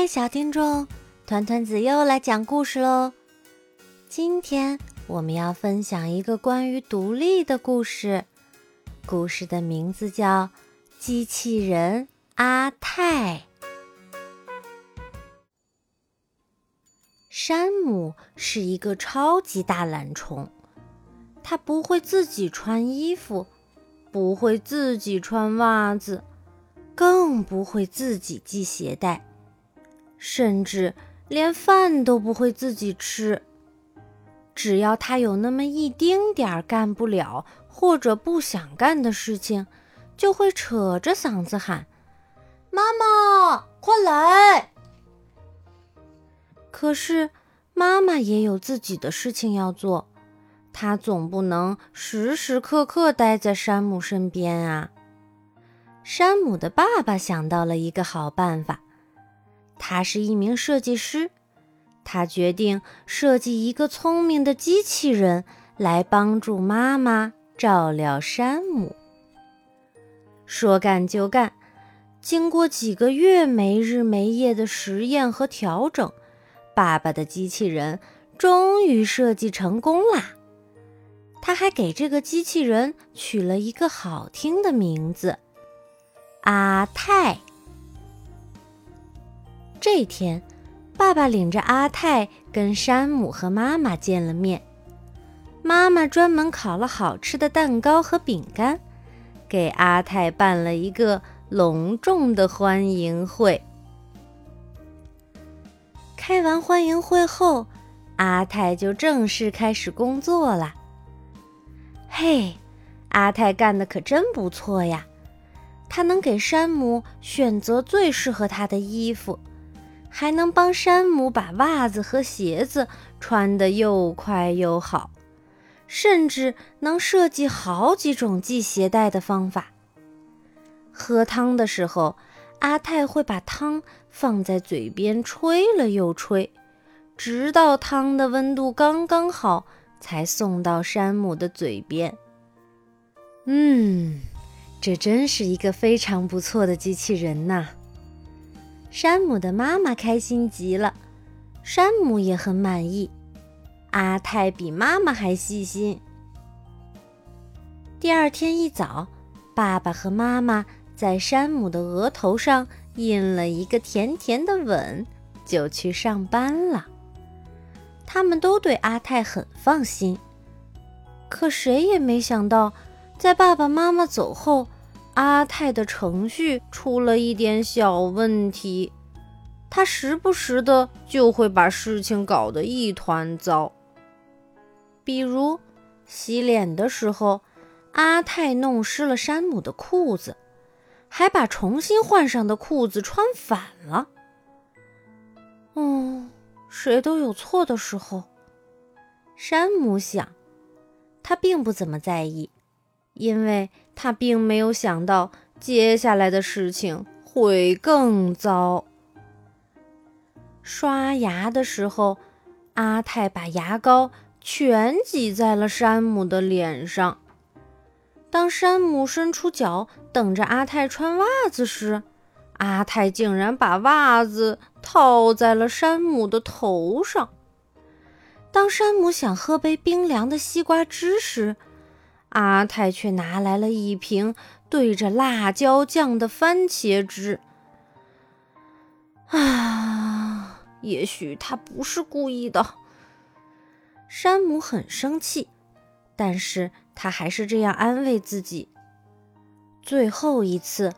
嗨，小听众，团团子又来讲故事喽。今天我们要分享一个关于独立的故事，故事的名字叫《机器人阿泰》。山姆是一个超级大懒虫，他不会自己穿衣服，不会自己穿袜子，更不会自己系鞋带。甚至连饭都不会自己吃。只要他有那么一丁点儿干不了或者不想干的事情，就会扯着嗓子喊：“妈妈，快来！”可是妈妈也有自己的事情要做，她总不能时时刻刻待在山姆身边啊。山姆的爸爸想到了一个好办法。他是一名设计师，他决定设计一个聪明的机器人来帮助妈妈照料山姆。说干就干，经过几个月没日没夜的实验和调整，爸爸的机器人终于设计成功啦！他还给这个机器人取了一个好听的名字——阿泰。这天，爸爸领着阿泰跟山姆和妈妈见了面。妈妈专门烤了好吃的蛋糕和饼干，给阿泰办了一个隆重的欢迎会。开完欢迎会后，阿泰就正式开始工作了。嘿，阿泰干的可真不错呀！他能给山姆选择最适合他的衣服。还能帮山姆把袜子和鞋子穿得又快又好，甚至能设计好几种系鞋带的方法。喝汤的时候，阿泰会把汤放在嘴边吹了又吹，直到汤的温度刚刚好，才送到山姆的嘴边。嗯，这真是一个非常不错的机器人呐！山姆的妈妈开心极了，山姆也很满意。阿泰比妈妈还细心。第二天一早，爸爸和妈妈在山姆的额头上印了一个甜甜的吻，就去上班了。他们都对阿泰很放心。可谁也没想到，在爸爸妈妈走后。阿泰的程序出了一点小问题，他时不时的就会把事情搞得一团糟。比如洗脸的时候，阿泰弄湿了山姆的裤子，还把重新换上的裤子穿反了。嗯，谁都有错的时候，山姆想，他并不怎么在意。因为他并没有想到接下来的事情会更糟。刷牙的时候，阿泰把牙膏全挤在了山姆的脸上。当山姆伸出脚等着阿泰穿袜子时，阿泰竟然把袜子套在了山姆的头上。当山姆想喝杯冰凉的西瓜汁时，阿泰却拿来了一瓶兑着辣椒酱的番茄汁。啊，也许他不是故意的。山姆很生气，但是他还是这样安慰自己。最后一次，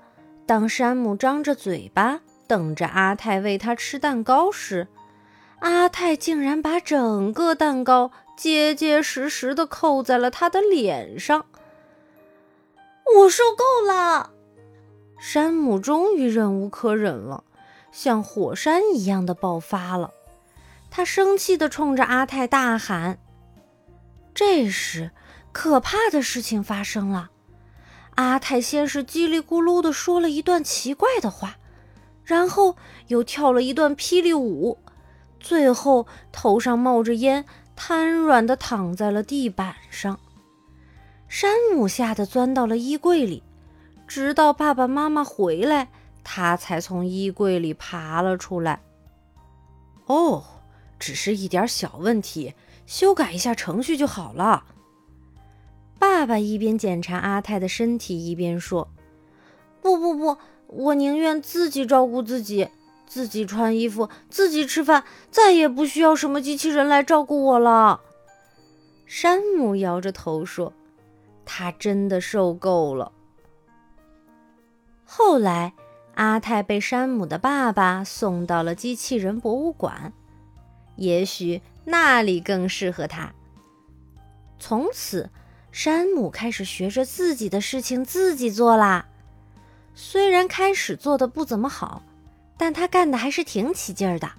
当山姆张着嘴巴等着阿泰喂他吃蛋糕时，阿泰竟然把整个蛋糕结结实实的扣在了他的脸上。我受够了！山姆终于忍无可忍了，像火山一样的爆发了。他生气的冲着阿泰大喊。这时，可怕的事情发生了。阿泰先是叽里咕噜的说了一段奇怪的话，然后又跳了一段霹雳舞。最后，头上冒着烟，瘫软地躺在了地板上。山姆吓得钻到了衣柜里，直到爸爸妈妈回来，他才从衣柜里爬了出来。哦，只是一点小问题，修改一下程序就好了。爸爸一边检查阿泰的身体，一边说：“不不不，我宁愿自己照顾自己，自己穿衣服，自己吃饭，再也不需要什么机器人来照顾我了。”山姆摇着头说：“他真的受够了。”后来，阿泰被山姆的爸爸送到了机器人博物馆，也许那里更适合他。从此。山姆开始学着自己的事情自己做啦。虽然开始做的不怎么好，但他干的还是挺起劲儿的。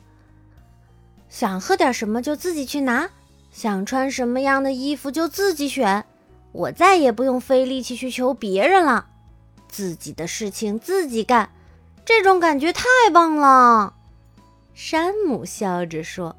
想喝点什么就自己去拿，想穿什么样的衣服就自己选。我再也不用费力气去求别人了，自己的事情自己干，这种感觉太棒了。山姆笑着说。